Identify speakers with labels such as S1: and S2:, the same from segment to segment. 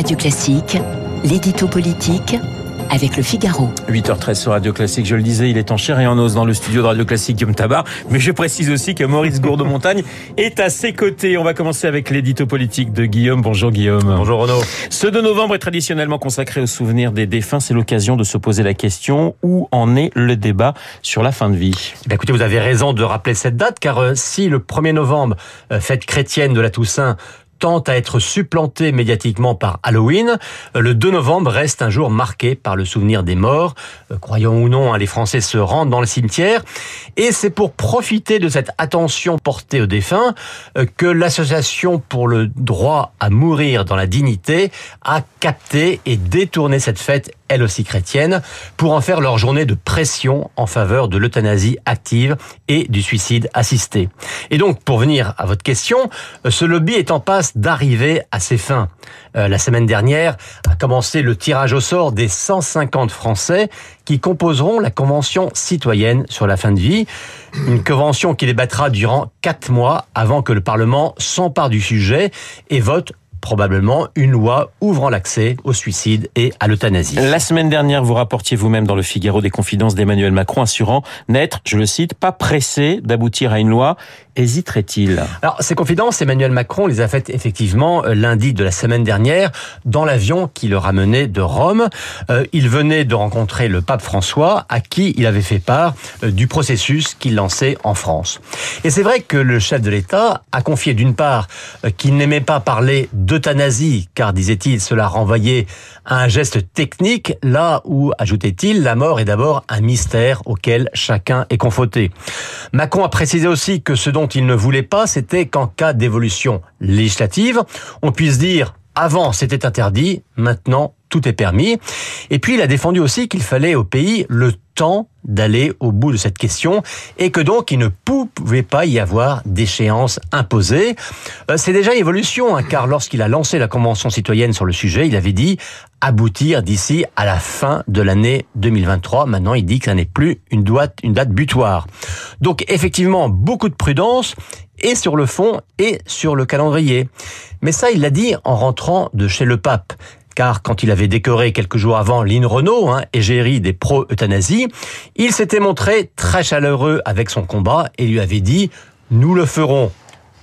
S1: Radio Classique, l'édito politique avec le Figaro.
S2: 8h13 sur Radio Classique, je le disais, il est en chair et en os dans le studio de Radio Classique Guillaume Tabar, mais je précise aussi que Maurice Gourde-Montagne est à ses côtés. On va commencer avec l'édito politique de Guillaume. Bonjour Guillaume.
S3: Bonjour Renaud.
S2: Ce 2 novembre est traditionnellement consacré au souvenir des défunts. C'est l'occasion de se poser la question où en est le débat sur la fin de vie?
S3: Eh Écoutez, vous avez raison de rappeler cette date, car euh, si le 1er novembre, euh, fête chrétienne de la Toussaint, tente à être supplanté médiatiquement par Halloween, euh, le 2 novembre reste un jour marqué par le souvenir des morts. Euh, croyons ou non, hein, les Français se rendent dans le cimetière. Et c'est pour profiter de cette attention portée aux défunts euh, que l'Association pour le droit à mourir dans la dignité a capté et détourné cette fête elle aussi chrétienne, pour en faire leur journée de pression en faveur de l'euthanasie active et du suicide assisté. Et donc, pour venir à votre question, ce lobby est en passe d'arriver à ses fins. Euh, la semaine dernière a commencé le tirage au sort des 150 Français qui composeront la Convention citoyenne sur la fin de vie. Une convention qui débattra durant quatre mois avant que le Parlement s'empare du sujet et vote probablement une loi ouvrant l'accès au suicide et à l'euthanasie.
S2: La semaine dernière, vous rapportiez vous-même dans le Figaro des confidences d'Emmanuel Macron assurant n'être, je le cite, pas pressé d'aboutir à une loi. Hésiterait-il
S3: Alors, ces confidences, Emmanuel Macron les a faites effectivement euh, lundi de la semaine dernière dans l'avion qui le ramenait de Rome. Euh, il venait de rencontrer le pape François à qui il avait fait part euh, du processus qu'il lançait en France. Et c'est vrai que le chef de l'État a confié d'une part qu'il n'aimait pas parler d'euthanasie, car disait-il, cela renvoyait à un geste technique, là où, ajoutait-il, la mort est d'abord un mystère auquel chacun est confronté. Macron a précisé aussi que ce dont il ne voulait pas, c'était qu'en cas d'évolution législative, on puisse dire avant c'était interdit, maintenant tout est permis. Et puis il a défendu aussi qu'il fallait au pays le temps d'aller au bout de cette question et que donc il ne pouvait pas y avoir d'échéance imposée. Euh, c'est déjà une évolution, hein, car lorsqu'il a lancé la Convention citoyenne sur le sujet, il avait dit aboutir d'ici à la fin de l'année 2023. Maintenant, il dit que ça n'est plus une une date butoir. Donc effectivement, beaucoup de prudence et sur le fond et sur le calendrier. Mais ça, il l'a dit en rentrant de chez le pape car quand il avait décoré quelques jours avant Lynn Renault, hein, égérie des pro-euthanasie, il s'était montré très chaleureux avec son combat et lui avait dit « Nous le ferons ».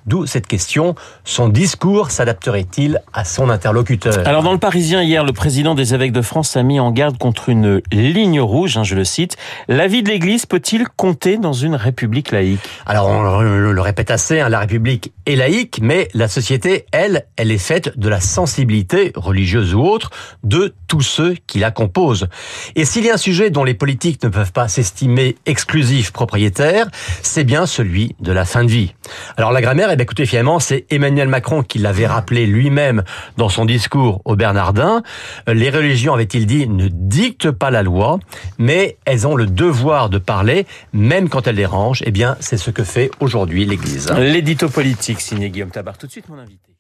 S3: D'où cette question, son discours s'adapterait-il à son interlocuteur?
S2: Alors dans le Parisien hier, le président des évêques de France a mis en garde contre une ligne rouge, hein, je le cite. La vie de l'Église peut-il compter dans une république laïque?
S3: Alors on le répète assez, hein, la République est laïque, mais la société, elle, elle est faite de la sensibilité, religieuse ou autre, de tous ceux qui la composent. Et s'il y a un sujet dont les politiques ne peuvent pas s'estimer exclusifs propriétaires, c'est bien celui de la fin de vie. Alors la grammaire, eh écoutez, finalement, c'est Emmanuel Macron qui l'avait rappelé lui-même dans son discours au Bernardin. Les religions, avait-il dit, ne dictent pas la loi, mais elles ont le devoir de parler, même quand elles dérangent. Eh bien, c'est ce que fait aujourd'hui l'Église.
S2: L'édito politique, signé Guillaume Tabar. Tout de suite, mon invité.